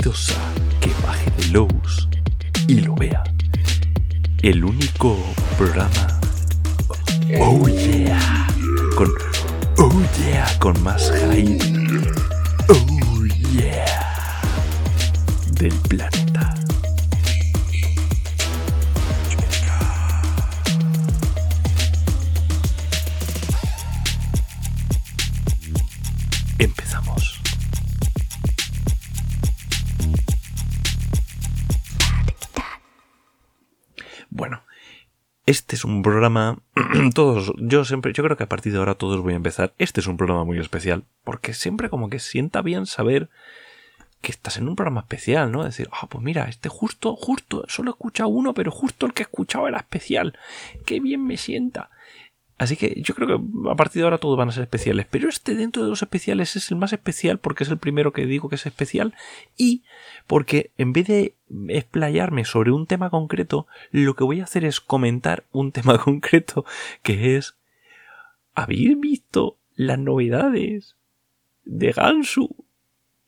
Que baje de Lowe's y lo vea. El único programa. Oh yeah. Con. Oh yeah. Con más hype. Este es un programa. todos, yo siempre, yo creo que a partir de ahora todos voy a empezar. Este es un programa muy especial, porque siempre como que sienta bien saber que estás en un programa especial, ¿no? Decir, ah, pues mira, este justo, justo, solo he escuchado uno, pero justo el que he escuchado era especial. Qué bien me sienta. Así que yo creo que a partir de ahora todos van a ser especiales. Pero este dentro de los especiales es el más especial porque es el primero que digo que es especial y porque en vez de explayarme sobre un tema concreto, lo que voy a hacer es comentar un tema concreto que es ¿Habéis visto las novedades de Gansu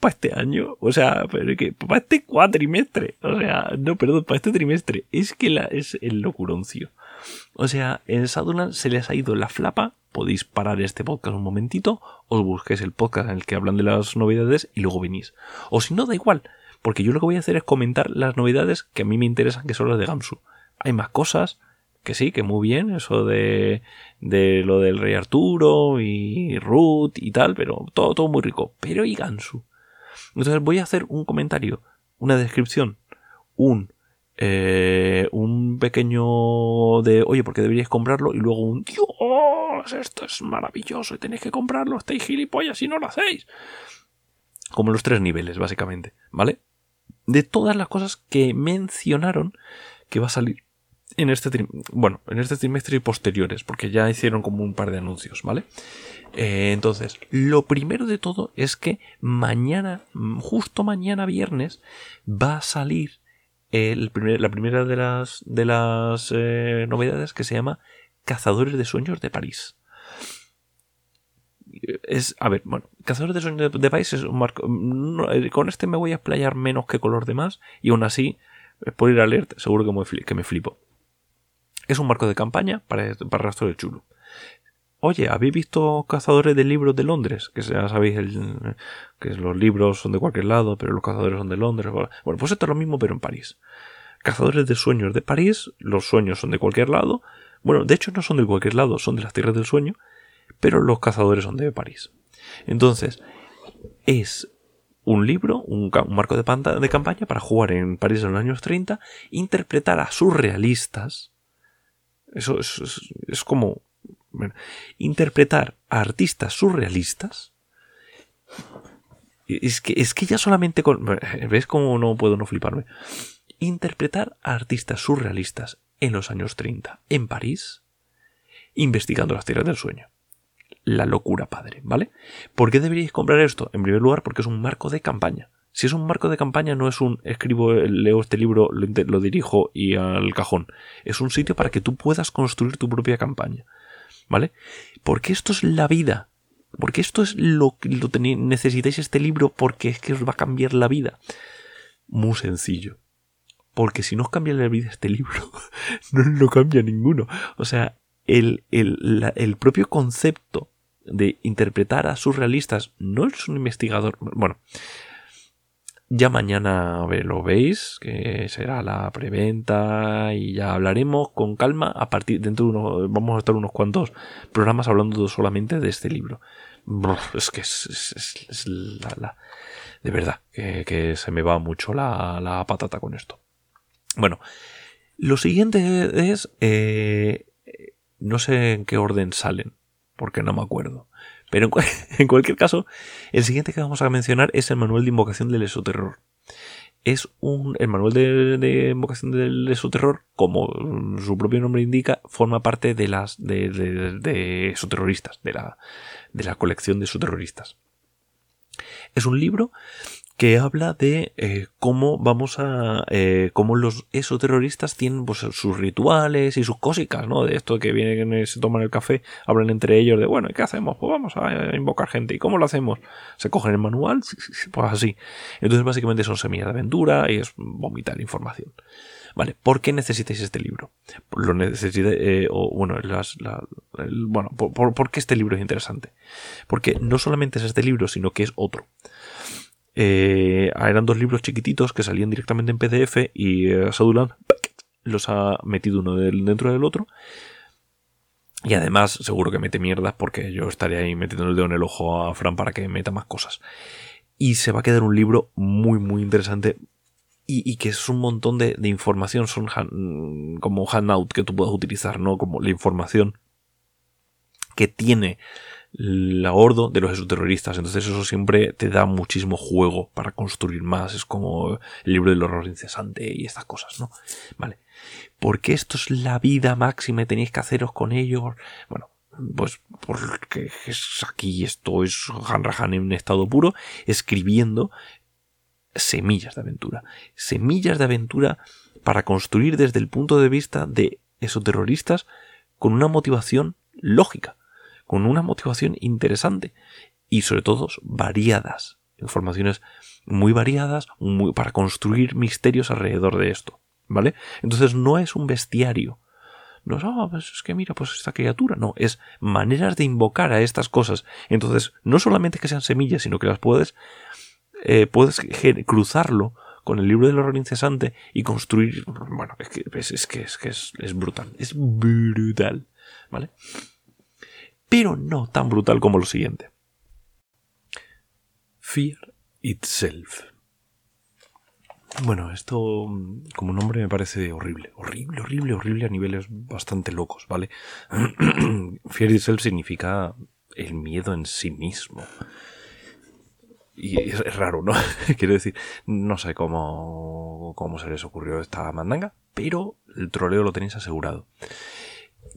para este año? O sea, pero que para este cuatrimestre. O sea, no, perdón, para este trimestre. Es que la, es el locuroncio. O sea, en Shadowlands se les ha ido la flapa. Podéis parar este podcast un momentito, os busquéis el podcast en el que hablan de las novedades y luego venís. O si no, da igual, porque yo lo que voy a hacer es comentar las novedades que a mí me interesan, que son las de Gamsu. Hay más cosas, que sí, que muy bien, eso de, de lo del Rey Arturo y Ruth y tal, pero todo, todo muy rico. Pero y Gansu. Entonces voy a hacer un comentario, una descripción, un eh, un pequeño de, oye, porque deberíais comprarlo, y luego un, Dios, esto es maravilloso y tenéis que comprarlo, estáis gilipollas si no lo hacéis. Como los tres niveles, básicamente, ¿vale? De todas las cosas que mencionaron que va a salir en este, bueno, en este trimestre y posteriores, porque ya hicieron como un par de anuncios, ¿vale? Eh, entonces, lo primero de todo es que mañana, justo mañana viernes, va a salir el la primera de las, de las eh, novedades que se llama Cazadores de Sueños de París. Es, a ver, bueno, Cazadores de Sueños de, París es un marco. Eh, con este me voy a explayar menos que color de más, y aún así, por ir a leer, seguro que me, que me flipo. Es un marco de campaña para, para Rastro del Chulo. Oye, ¿habéis visto Cazadores de Libros de Londres? Que ya sabéis que los libros son de cualquier lado, pero los cazadores son de Londres. Bueno, pues esto es lo mismo, pero en París. Cazadores de sueños de París, los sueños son de cualquier lado. Bueno, de hecho no son de cualquier lado, son de las tierras del sueño, pero los cazadores son de París. Entonces, es un libro, un, marco de, de campaña para jugar en París en los años 30, interpretar a surrealistas. Eso es como interpretar a artistas surrealistas. Es que, es que ya solamente con. ¿Ves cómo no puedo no fliparme? Interpretar a artistas surrealistas en los años 30 en París, investigando las tierras del sueño. La locura, padre, ¿vale? ¿Por qué deberíais comprar esto? En primer lugar, porque es un marco de campaña. Si es un marco de campaña, no es un escribo, leo este libro, lo, dirijo y al cajón. Es un sitio para que tú puedas construir tu propia campaña. ¿vale? Porque esto es la vida. Porque esto es lo que lo necesitáis este libro porque es que os va a cambiar la vida. Muy sencillo. Porque si no os cambia la vida este libro, no lo cambia ninguno. O sea, el, el, el propio concepto de interpretar a surrealistas no es un investigador. Bueno, ya mañana lo veis, que será la preventa y ya hablaremos con calma. A partir dentro de uno, vamos a estar unos cuantos programas hablando solamente de este libro. Es que es, la, de verdad que, se me va mucho la, patata con esto. Bueno, lo siguiente es eh, no sé en qué orden salen, porque no me acuerdo. Pero en, cualquier caso, el siguiente que vamos a mencionar es el manual de invocación del esoterror. Es un, el manual de, invocación del esoterror, como su propio nombre indica, forma parte de las de, de, esoterroristas, de la, de la colección de esoterroristas. Es un libro que habla de eh, cómo vamos a. Eh, cómo los esoterroristas tienen pues, sus rituales y sus cósicas, ¿no? De esto que vienen, se toman el café, hablan entre ellos de, bueno, ¿y qué hacemos? Pues vamos a invocar gente. ¿Y cómo lo hacemos? Se cogen el manual, pues así. Entonces, básicamente son semillas de aventura y es vomitar información. Vale, ¿por qué necesitáis este libro? Lo necesitáis, eh, o bueno, las, bueno por, por, qué este libro es interesante? Porque no solamente es este libro, sino que es otro. Eh, eran dos libros chiquititos que salían directamente en PDF y eh, los ha metido uno dentro del otro. Y además, seguro que mete mierdas porque yo estaré ahí metiendo el dedo en el ojo a Fran para que meta más cosas. Y se va a quedar un libro muy, muy interesante. Y, que es un montón de, información, son como handout que tú puedes utilizar, ¿no? Como la información que tiene la hordo de los terroristas. Entonces eso siempre te da muchísimo juego para construir más. Es como el libro del horror incesante y estas cosas, ¿no? Vale. Porque esto es la vida máxima y tenéis que haceros con ellos. Bueno, pues porque es aquí esto es Han Rahan en un estado puro escribiendo semillas de aventura. Semillas de aventura para construir desde el punto de vista de esos terroristas con una motivación lógica con una motivación interesante y sobre todo variadas, informaciones muy variadas para construir misterios alrededor de esto, ¿vale? Entonces no es un bestiario, no es, ah, pues es que mira, pues esta criatura, no, es maneras de invocar a estas cosas. Entonces, no solamente que sean semillas, sino que las puedes, eh, puedes cruzarlo con el libro del horror incesante y construir, bueno, es que es, que, es, que es, es brutal, es brutal, ¿vale? Pero no tan brutal como lo siguiente. Fear Itself. Bueno, esto como nombre me parece horrible, horrible, horrible, horrible a niveles bastante locos, ¿vale? Fear Itself significa el miedo en sí mismo. Y es, raro, ¿no? Quiero decir, no sé cómo, cómo se les ocurrió esta mandanga, pero el troleo lo tenéis asegurado.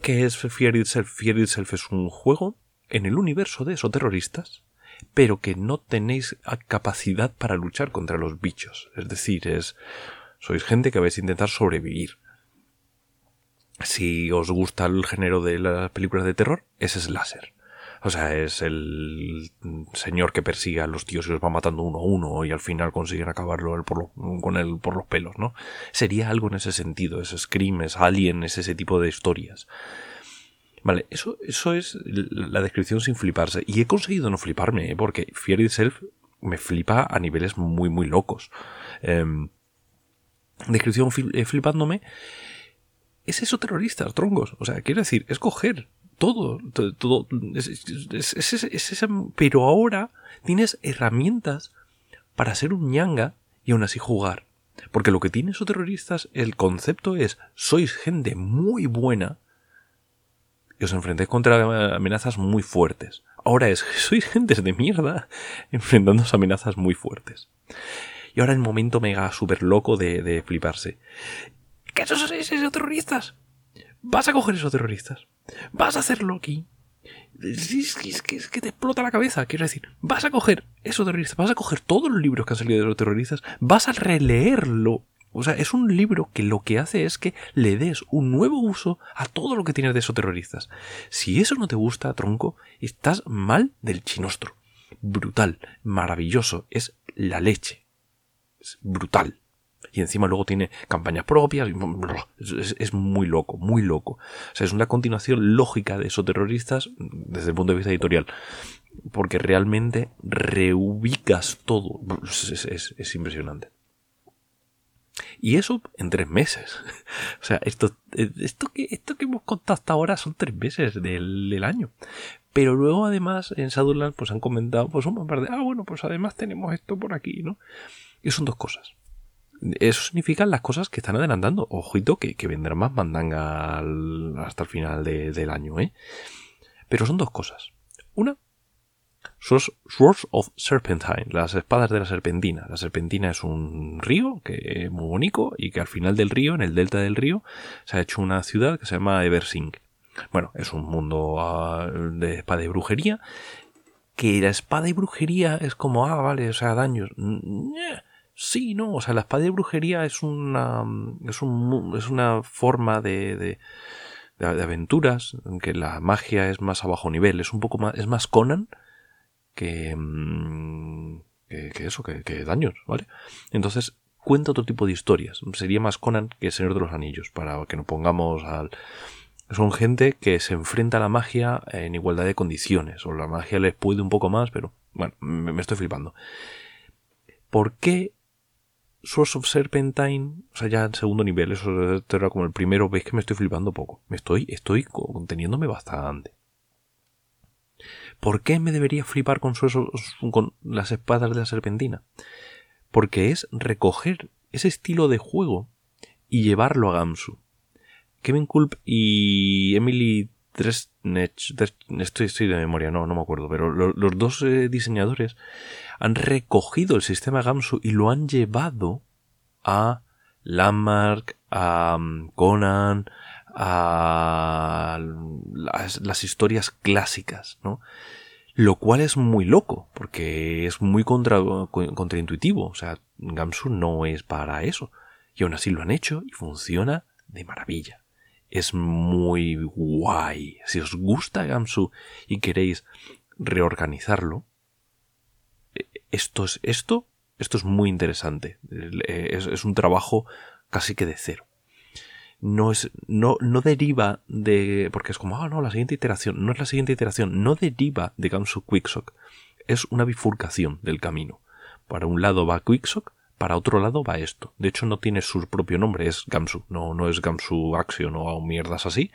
¿Qué es Fear Itself? Fear Itself es un juego en el universo de esos terroristas, pero que no tenéis capacidad para luchar contra los bichos. Es decir, es sois gente que vais a intentar sobrevivir. Si os gusta el género de las películas de terror, ese es láser. O sea, es el señor que persigue a los tíos y los va matando uno a uno y al final consiguen acabarlo con él por los pelos, ¿no? Sería algo en ese sentido, es Scream, es Alien, es ese tipo de historias. Vale, eso, eso es la descripción sin fliparse. Y he conseguido no fliparme, ¿eh? porque Fear Itself me flipa a niveles muy, muy locos. Em, descripción eh, flipándome. Es eso terroristas, troncos. O sea, quiero decir, es coger todo, todo, pero ahora tienes herramientas para ser un ñanga y aún así jugar. Porque lo que tienen esos terroristas, el concepto es, sois gente muy buena y os enfrentáis contra amenazas muy fuertes. Ahora es, sois gente de mierda enfrentándose a amenazas muy fuertes. Y ahora el momento mega super loco de, de fliparse. ¿Qué son esos terroristas? Vas a coger esos terroristas vas a hacerlo aquí. Es que, que, te explota la cabeza, quiero decir, vas a coger esos terroristas, vas a coger todos los libros que han salido de los terroristas, vas a releerlo. O sea, es un libro que lo que hace es que le des un nuevo uso a todo lo que tienes de esos terroristas. Si eso no te gusta, tronco, estás mal del chinostro. Brutal, maravilloso, es la leche. Es brutal y encima luego tiene campañas propias. Es, muy loco, muy loco. O sea, es una continuación lógica de esos terroristas desde el punto de vista editorial. Porque realmente reubicas todo. Es, impresionante. Y eso en tres meses. O sea, esto, esto, que, esto que hemos contado hasta ahora son tres meses del, año. Pero luego además en Shadowlands pues han comentado pues un par de, ah bueno, pues además tenemos esto por aquí, ¿no? Y son dos cosas. Eso significa las cosas que están adelantando. Ojito que, que vendrá más mandanga hasta el final del año, ¿eh? Pero son dos cosas. Una, Swords of Serpentine, las espadas de la serpentina. La serpentina es un río que es muy bonito y que al final del río, en el delta del río, se ha hecho una ciudad que se llama Eversink. Bueno, es un mundo ah, de espada y brujería Que la espada y brujería es como, ah, vale, o sea, daños. Sí, no, o sea, la espada y brujería es una, es, un, es una forma de, de, de, aventuras, en que la magia es más a bajo nivel, es un poco más, es más Conan que, mm, que, eso, que, que daños, ¿vale? Entonces, cuenta otro tipo de historias. Sería más Conan que Señor de los Anillos, para que nos pongamos al... Son gente que se enfrenta a la magia en igualdad de condiciones, o la magia les puede un poco más, pero bueno, me, estoy flipando. ¿Por qué Source of Serpentine, o sea, ya en segundo nivel, eso era como el primero, veis que me estoy flipando poco. Me estoy, estoy conteniéndome bastante. ¿Por qué me debería flipar con, con las espadas de la serpentina? porque es recoger ese estilo de juego y llevarlo a Gamsu. Kevin Kulp y Emily Tresnech, estoy, de memoria, no, no me acuerdo, pero los dos eh, diseñadores han recogido el sistema Gamsu y lo han llevado a Landmark, a mm, Conan, a las historias clásicas, ¿no? Lo cual es muy loco, porque es muy contra, contraintuitivo. O sea, Gamsu no es para eso. Y aún así lo han hecho y funciona de maravilla. Es muy guay. Si os gusta Gamsu y queréis reorganizarlo, esto es esto, esto es muy interesante. es un trabajo casi que de cero no es no, no deriva de porque es como ah no la siguiente iteración no es la siguiente iteración no deriva de Gamsu Quicksock es una bifurcación del camino para un lado va Quicksock para otro lado va esto. De hecho no tiene su propio nombre es Gamsu. No no es Gamsu Action o mierdas así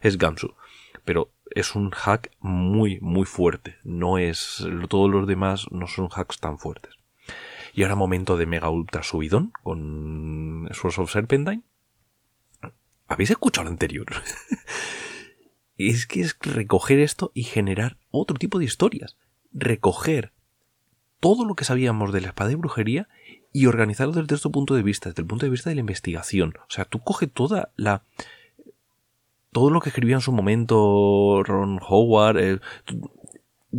es Gamsu. Pero es un hack muy muy fuerte. No es todos los demás no son hacks tan fuertes. Y ahora momento de mega ultra subidón con Source of Serpentine. ¿Habéis escuchado lo anterior? es que es recoger esto y generar otro tipo de historias. Recoger todo lo que sabíamos de la espada y brujería y organizarlo desde este punto de vista, desde el punto de vista de la investigación. O sea, tú coge toda la. todo lo que escribía en su momento Ron Howard, eh,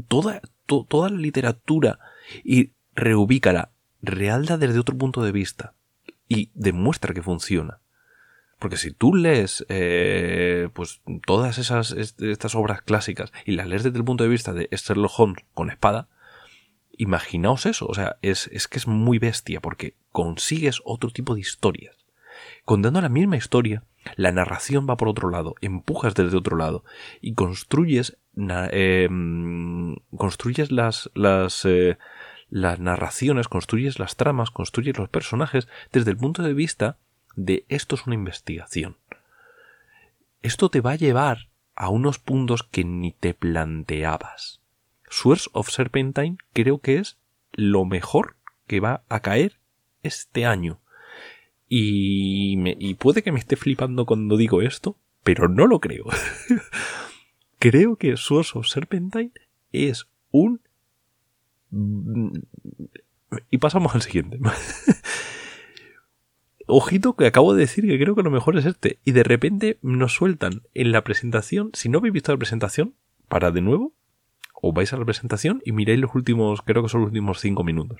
toda, toda la literatura y reubícala, realda desde otro punto de vista y demuestra que funciona. Porque si tú lees eh, pues todas esas estas obras clásicas y las lees desde el punto de vista de Sherlock Holmes con espada, imaginaos eso. O sea, es, es que es muy bestia porque consigues otro tipo de historias. Contando la misma historia, la narración va por otro lado, empujas desde otro lado y construyes, eh, construyes las, las, eh, las narraciones, construyes las tramas, construyes los personajes desde el punto de vista de esto es una investigación. Esto te va a llevar a unos puntos que ni te planteabas. Source of Serpentine creo que es lo mejor que va a caer este año. Y, y puede que me esté flipando cuando digo esto, pero no lo creo. creo que Source of Serpentine es un... Y pasamos al siguiente. ojito que acabo de decir que creo que lo mejor es este. Y de repente nos sueltan en la presentación, si no habéis visto la presentación, para de nuevo, o vais a la presentación y miráis los últimos, creo que son los últimos cinco minutos.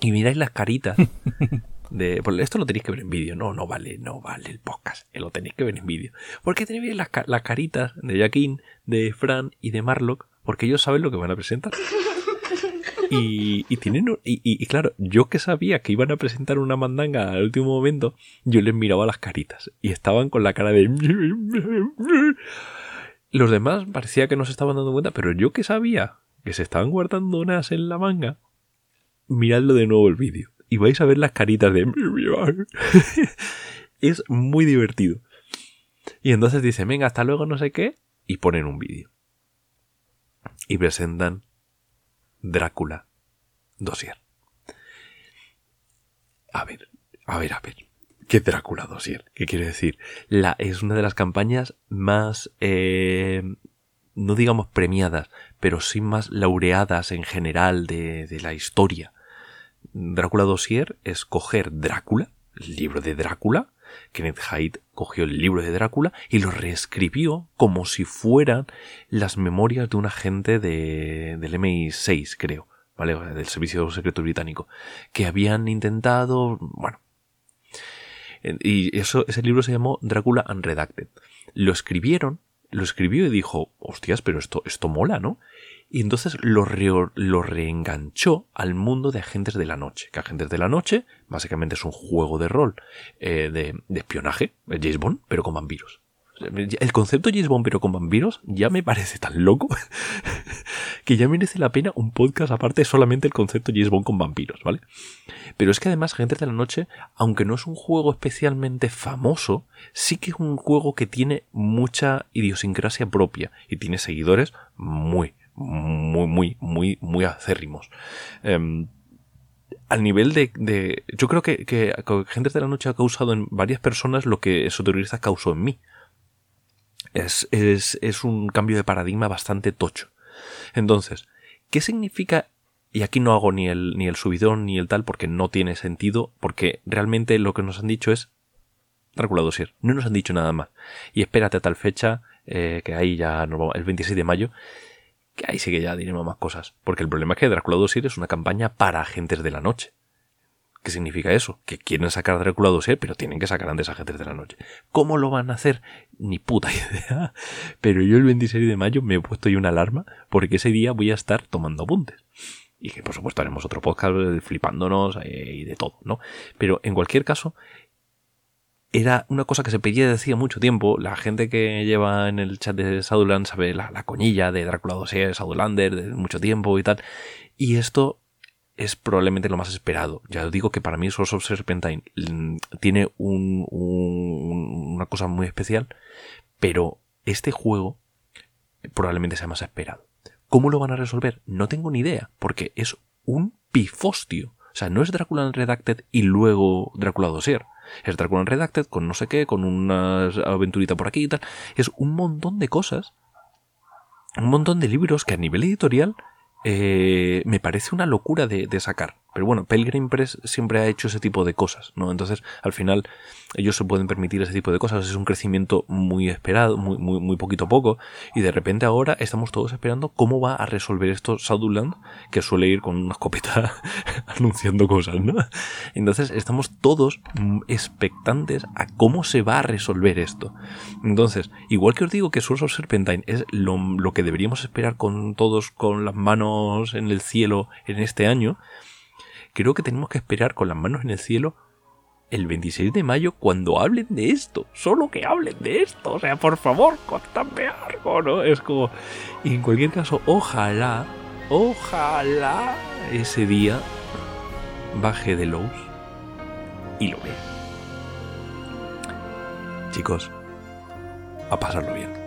Y miráis las caritas de... Pues esto lo tenéis que ver en vídeo. No, no vale, no vale el podcast. Lo tenéis que ver en vídeo. Porque tenéis las, las caritas de Jaquín, de Fran y de Marlock, porque ellos saben lo que van a presentar. Y, tienen. Y, claro, yo que sabía que iban a presentar una mandanga al último momento, yo les miraba las caritas. Y estaban con la cara de. Los demás parecía que no se estaban dando cuenta, pero yo que sabía que se estaban guardando unas en la manga, miradlo de nuevo el vídeo. Y vais a ver las caritas de. es muy divertido. Y entonces dicen, venga, hasta luego, no sé qué, y ponen un vídeo. Y presentan Drácula Dossier. A ver, a ver, a ver. ¿Qué Drácula Dossier? ¿Qué quiere decir? La, es una de las campañas más, eh, no digamos premiadas, pero sí más laureadas en general de, de la historia. Drácula Dossier es coger Drácula, el libro de Drácula, Kenneth Hyde cogió el libro de Drácula y lo reescribió como si fueran las memorias de un agente de, del MI6, creo, ¿vale? Del Servicio Secreto Británico, que habían intentado, bueno. Y eso, ese libro se llamó Drácula Unredacted. Lo escribieron, lo escribió y dijo, hostias, pero esto, esto mola, ¿no? Y entonces lo, lo reenganchó al mundo de Agentes de la Noche. Que Agentes de la Noche básicamente es un juego de rol eh, de, de, espionaje, James Bond, pero con vampiros. El concepto James Bond pero con vampiros ya me parece tan loco que ya merece la pena un podcast aparte solamente el concepto James Bond con vampiros, ¿vale? Pero es que además Agentes de la Noche, aunque no es un juego especialmente famoso, sí que es un juego que tiene mucha idiosincrasia propia y tiene seguidores muy, muy, muy, muy, muy acérrimos. Eh, al nivel de, yo creo que, que, Gentes de la Noche ha causado en varias personas lo que Esoterrorista causó en mí. Es, es, es un cambio de paradigma bastante tocho. Entonces, ¿qué significa y aquí no hago ni el, ni el subidón ni el tal porque no tiene sentido, porque realmente lo que nos han dicho es Drácula Dossier. No nos han dicho nada más. Y espérate a tal fecha, eh, que ahí ya, el 26 de mayo, que ahí sí que ya diremos más cosas. Porque el problema es que Drácula Dossier es una campaña para agentes de la noche. ¿Qué significa eso? Que quieren sacar Drácula Dossier, pero tienen que sacar antes a agentes de la noche. ¿Cómo lo van a hacer? Ni puta idea. Pero yo el 26 de mayo me he puesto ahí una alarma porque ese día voy a estar tomando apuntes. Y que por supuesto haremos otro podcast flipándonos eh, y de todo, ¿no? Pero en cualquier caso, era una cosa que se pedía desde hacía mucho tiempo. La gente que lleva en el chat de Saduland sabe la, la coñilla de Drácula Dossier, Sadulander, de mucho tiempo y tal. Y esto es probablemente lo más esperado. Ya digo que para mí Source of Serpentine mm, tiene un, un, una cosa muy especial, pero este juego probablemente sea más esperado. ¿Cómo lo van a resolver? No tengo ni idea, porque es un pifostio. O sea, no es Drácula Unredacted y luego Drácula Dossier. Es Drácula Unredacted con no sé qué, con una aventurita por aquí y tal. Es un montón de cosas. Un montón de libros que a nivel editorial eh, me parece una locura de, de, sacar. Pero bueno, Pelgrim Press siempre ha hecho ese tipo de cosas, ¿no? Entonces, al final, ellos se pueden permitir ese tipo de cosas. Es un crecimiento muy esperado, muy, muy, muy poquito a poco. Y de repente ahora estamos todos esperando cómo va a resolver esto Southland, que suele ir con una escopeta anunciando cosas, ¿no? Entonces, estamos todos expectantes a cómo se va a resolver esto. Entonces, igual que os digo que Source of Serpentine es lo que deberíamos esperar con todos con las manos en el cielo en este año, creo que tenemos que esperar con las manos en el cielo el 26 de mayo cuando hablen de esto. Solo que hablen de esto. O sea, por favor, contadme algo, ¿no? Es como... Y en cualquier caso, ojalá, ojalá ese día baje de Lowe's y lo vea. Chicos, a pasarlo bien.